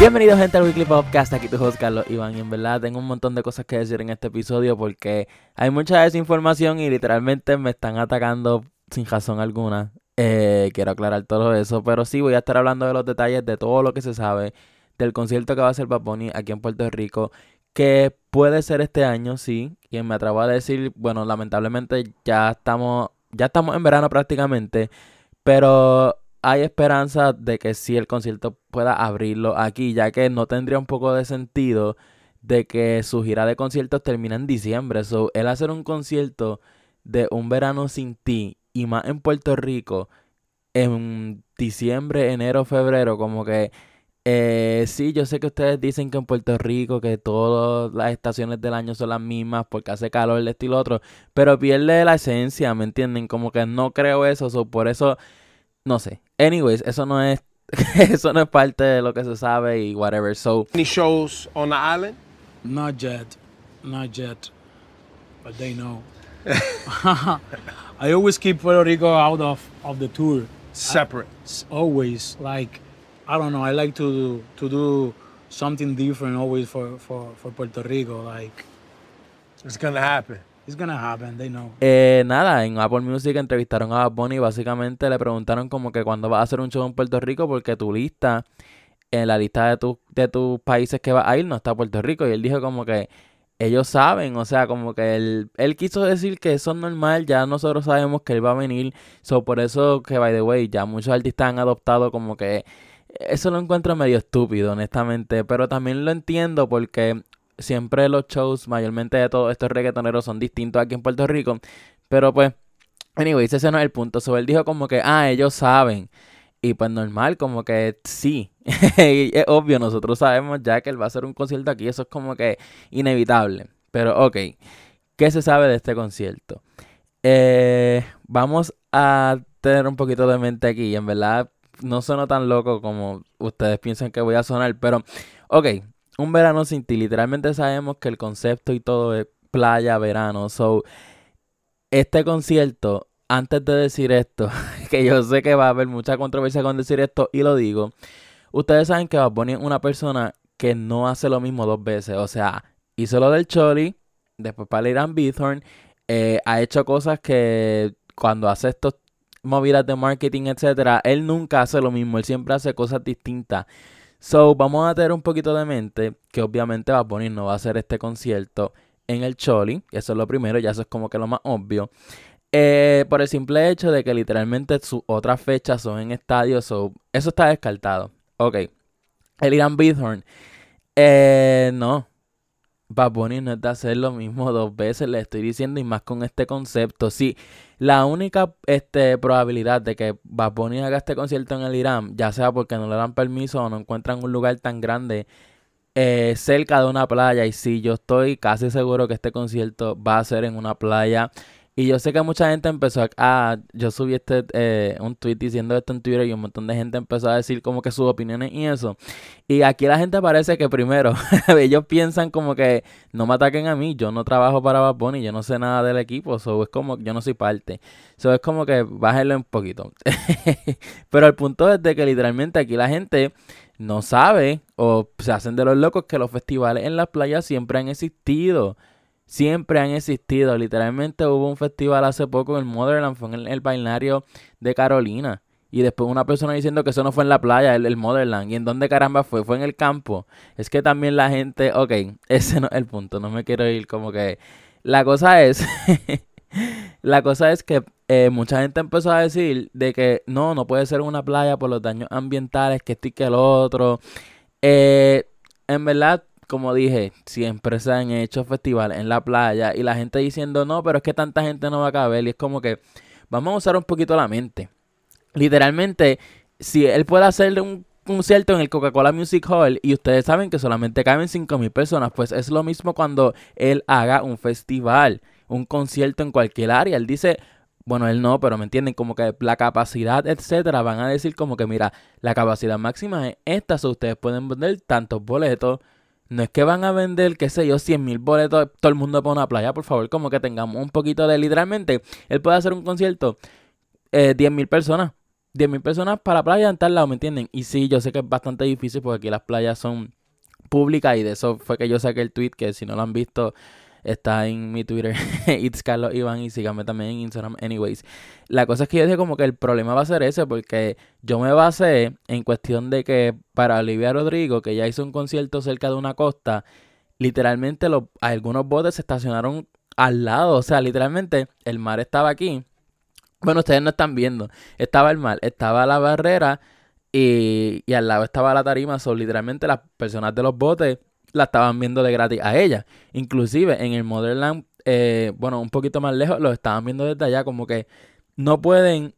Bienvenidos gente al Weekly Podcast, aquí tu host Carlos Iván. Y en verdad tengo un montón de cosas que decir en este episodio porque hay mucha desinformación y literalmente me están atacando sin razón alguna. Eh, quiero aclarar todo eso, pero sí voy a estar hablando de los detalles de todo lo que se sabe del concierto que va a hacer Bad aquí en Puerto Rico, que puede ser este año, sí, y me atrevo a decir, bueno, lamentablemente ya estamos, ya estamos en verano prácticamente, pero hay esperanza de que sí el concierto pueda abrirlo aquí, ya que no tendría un poco de sentido de que su gira de conciertos termina en diciembre. So, él hacer un concierto de un verano sin ti y más en Puerto Rico en diciembre, enero, febrero, como que eh, sí, yo sé que ustedes dicen que en Puerto Rico que todas las estaciones del año son las mismas porque hace calor, el estilo otro, pero pierde la esencia, ¿me entienden? Como que no creo eso, so, por eso no sé. Anyways, eso no es eso no es parte de lo que se sabe y whatever. So, Any shows on the island? Not yet, not yet, but they know. I always keep Puerto Rico out of, of the tour. Separate. It's always like I don't know. I like to to do something different always for, for, for Puerto Rico. Like It's gonna happen. It's gonna happen. They know. eh, nada, en Apple Music entrevistaron a Bad Bunny y básicamente le preguntaron como que cuándo vas a hacer un show en Puerto Rico porque tu lista, en la lista de, tu, de tus países que vas a ir no está Puerto Rico. Y él dijo como que ellos saben, o sea, como que él, él quiso decir que eso es normal, ya nosotros sabemos que él va a venir. So, por eso que, by the way, ya muchos artistas han adoptado como que eso lo encuentro medio estúpido, honestamente, pero también lo entiendo porque siempre los shows, mayormente de todos estos reggaetoneros, son distintos aquí en Puerto Rico. Pero pues, anyways, ese no es el punto. So, él dijo como que, ah, ellos saben. Y pues normal, como que sí. Y es obvio, nosotros sabemos ya que él va a hacer un concierto aquí. Eso es como que inevitable. Pero ok, ¿qué se sabe de este concierto? Eh, vamos a tener un poquito de mente aquí. En verdad no sueno tan loco como ustedes piensan que voy a sonar. Pero, ok, un verano sin ti. Literalmente sabemos que el concepto y todo es playa, verano. So, este concierto, antes de decir esto, que yo sé que va a haber mucha controversia con decir esto y lo digo, ustedes saben que Bad Bunny es una persona que no hace lo mismo dos veces. O sea, hizo lo del Choli, después para Irán Bithorn, eh, ha hecho cosas que cuando hace estos movidas de marketing, etcétera, él nunca hace lo mismo, él siempre hace cosas distintas. So, vamos a tener un poquito de mente que obviamente Bad Bunny no va a hacer este concierto en el Choli, eso es lo primero, ya eso es como que lo más obvio. Eh, por el simple hecho de que literalmente sus otras fechas son en estadios, so, eso está descartado. Ok, el Irán Bithorn, eh, no, Bad no es de hacer lo mismo dos veces, le estoy diciendo, y más con este concepto. Sí, la única este, probabilidad de que Bad haga este concierto en el Irán, ya sea porque no le dan permiso o no encuentran un lugar tan grande eh, cerca de una playa, y sí, yo estoy casi seguro que este concierto va a ser en una playa. Y yo sé que mucha gente empezó a... yo subí este eh, un tweet diciendo esto en Twitter y un montón de gente empezó a decir como que sus opiniones y eso. Y aquí la gente parece que primero ellos piensan como que no me ataquen a mí, yo no trabajo para Bad Bunny, yo no sé nada del equipo, so es como yo no soy parte. So es como que bájenlo un poquito. Pero el punto es de que literalmente aquí la gente no sabe o se hacen de los locos que los festivales en las playas siempre han existido siempre han existido. Literalmente hubo un festival hace poco en el Motherland, fue en el, balneario de Carolina. Y después una persona diciendo que eso no fue en la playa, el, el Motherland. ¿Y en dónde caramba fue? Fue en el campo. Es que también la gente, ok, ese no es el punto, no me quiero ir como que... La cosa es, la cosa es que eh, mucha gente empezó a decir de que no, no puede ser una playa por los daños ambientales, que esto y que el otro. Eh, en verdad, como dije, siempre se han hecho festivales en la playa y la gente diciendo, no, pero es que tanta gente no va a caber. Y es como que vamos a usar un poquito la mente. Literalmente, si él puede hacer un concierto en el Coca-Cola Music Hall y ustedes saben que solamente caben 5.000 personas, pues es lo mismo cuando él haga un festival, un concierto en cualquier área. Él dice, bueno, él no, pero me entienden, como que la capacidad, etcétera, van a decir como que, mira, la capacidad máxima es esta, so ustedes pueden vender tantos boletos. No es que van a vender, qué sé yo, 100 mil boletos todo el mundo para una playa, por favor, como que tengamos un poquito de, literalmente, él puede hacer un concierto, eh, 10 mil personas, 10.000 personas para la playa en tal lado, ¿me entienden? Y sí, yo sé que es bastante difícil porque aquí las playas son públicas y de eso fue que yo saqué el tweet que si no lo han visto está en mi Twitter, It's Carlos Iván, y síganme también en Instagram. Anyways, la cosa es que yo dije como que el problema va a ser ese, porque yo me basé en cuestión de que para Olivia Rodrigo, que ya hizo un concierto cerca de una costa, literalmente algunos botes se estacionaron al lado, o sea, literalmente el mar estaba aquí. Bueno, ustedes no están viendo, estaba el mar, estaba la barrera y, y al lado estaba la tarima, son literalmente las personas de los botes la estaban viendo de gratis a ella. Inclusive en el Motherland, eh, bueno, un poquito más lejos, lo estaban viendo desde allá, como que no pueden...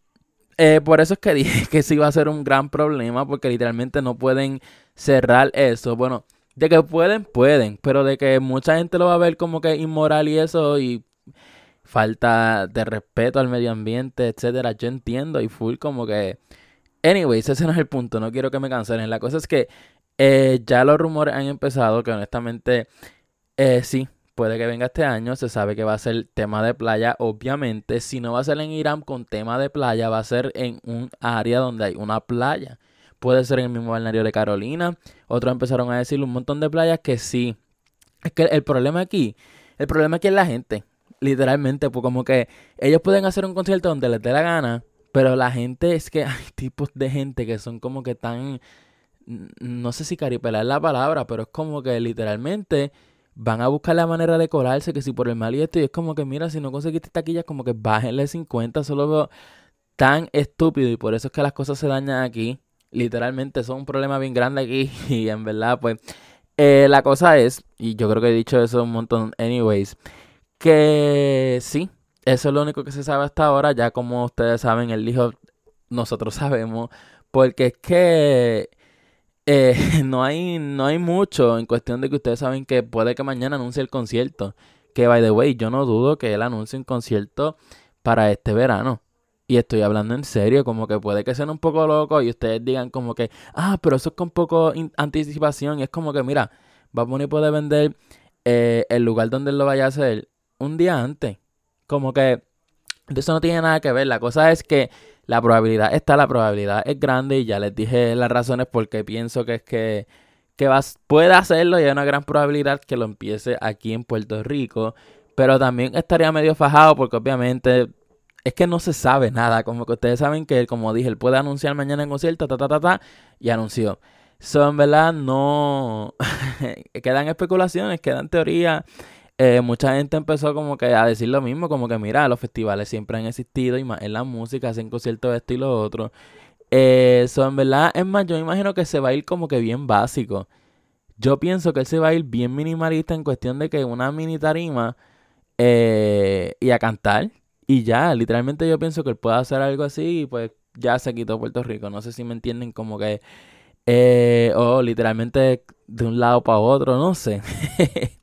Eh, por eso es que dije que sí iba a ser un gran problema, porque literalmente no pueden cerrar eso. Bueno, de que pueden, pueden, pero de que mucha gente lo va a ver como que inmoral y eso, y falta de respeto al medio ambiente, etcétera. Yo entiendo y full como que... Anyways, ese no es el punto, no quiero que me cancelen. La cosa es que eh, ya los rumores han empezado, que honestamente eh, sí, puede que venga este año. Se sabe que va a ser tema de playa, obviamente. Si no va a ser en Irán con tema de playa, va a ser en un área donde hay una playa. Puede ser en el mismo balneario de Carolina. Otros empezaron a decir un montón de playas que sí. Es que el problema aquí, el problema aquí es la gente. Literalmente, pues como que ellos pueden hacer un concierto donde les dé la gana, pero la gente es que hay tipos de gente que son como que tan no sé si caripelar la palabra, pero es como que literalmente van a buscar la manera de colarse, que si por el mal y esto, y es como que mira, si no conseguiste taquillas, como que bájenle 50, solo veo tan estúpido y por eso es que las cosas se dañan aquí. Literalmente, son un problema bien grande aquí y en verdad, pues, eh, la cosa es, y yo creo que he dicho eso un montón, anyways, que sí, eso es lo único que se sabe hasta ahora, ya como ustedes saben, él dijo, nosotros sabemos, porque es que eh, no, hay, no hay mucho en cuestión de que ustedes saben que puede que mañana anuncie el concierto. Que, by the way, yo no dudo que él anuncie un concierto para este verano. Y estoy hablando en serio, como que puede que sean un poco locos y ustedes digan como que, ah, pero eso es con poco anticipación. Y es como que, mira, a poner puede vender eh, el lugar donde él lo vaya a hacer un día antes. Como que eso no tiene nada que ver. La cosa es que la probabilidad está, la probabilidad es grande y ya les dije las razones porque pienso que es que, que vas, puede hacerlo y hay una gran probabilidad que lo empiece aquí en Puerto Rico. Pero también estaría medio fajado porque obviamente es que no se sabe nada. Como que ustedes saben que, como dije, él puede anunciar mañana en concierto, ta, ta, ta, ta, y anunció. Son, verdad, no. quedan especulaciones, quedan teorías. Eh, mucha gente empezó como que a decir lo mismo, como que mira, los festivales siempre han existido y más en la música, hacen conciertos de esto y lo otro. Eh, eso, en verdad, es más, yo me imagino que se va a ir como que bien básico. Yo pienso que él se va a ir bien minimalista en cuestión de que una mini tarima eh, y a cantar y ya, literalmente yo pienso que él puede hacer algo así y pues ya se quitó Puerto Rico. No sé si me entienden como que, o literalmente de un lado para otro, no sé.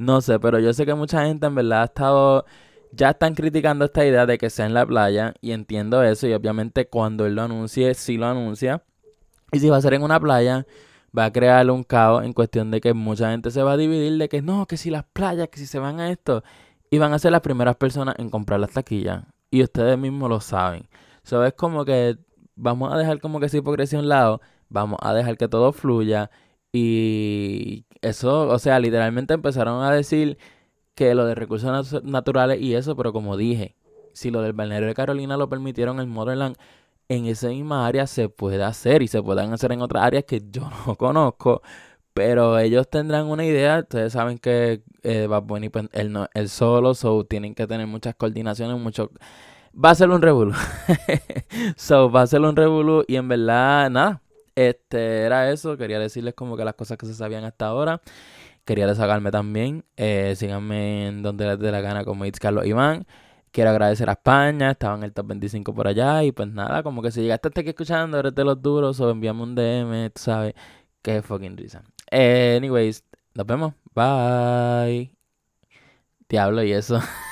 No sé, pero yo sé que mucha gente en verdad ha estado. Ya están criticando esta idea de que sea en la playa. Y entiendo eso. Y obviamente cuando él lo anuncie, sí lo anuncia. Y si va a ser en una playa, va a crear un caos en cuestión de que mucha gente se va a dividir de que no, que si las playas, que si se van a esto. Y van a ser las primeras personas en comprar las taquillas. Y ustedes mismos lo saben. Eso es como que vamos a dejar como que esa hipocresía a un lado. Vamos a dejar que todo fluya. Y eso, o sea, literalmente empezaron a decir que lo de recursos naturales y eso, pero como dije, si lo del balneario de Carolina lo permitieron en Motherland, en esa misma área se puede hacer y se pueden hacer en otras áreas que yo no conozco, pero ellos tendrán una idea. Ustedes saben que eh, Bad Bunny, pues, él, no, solo, so tienen que tener muchas coordinaciones, mucho. Va a ser un revolú. so, va a ser un revolú y en verdad, nada este, era eso. Quería decirles como que las cosas que se sabían hasta ahora. Quería desahogarme también. Eh, síganme en donde les dé la gana como It's Carlos Iván. Quiero agradecer a España, estaba en el top 25 por allá. Y pues nada, como que si llegaste hasta aquí escuchando, eres de los duros o envíame un DM, tú sabes. Qué fucking risa. anyways, nos vemos. Bye. Diablo y eso.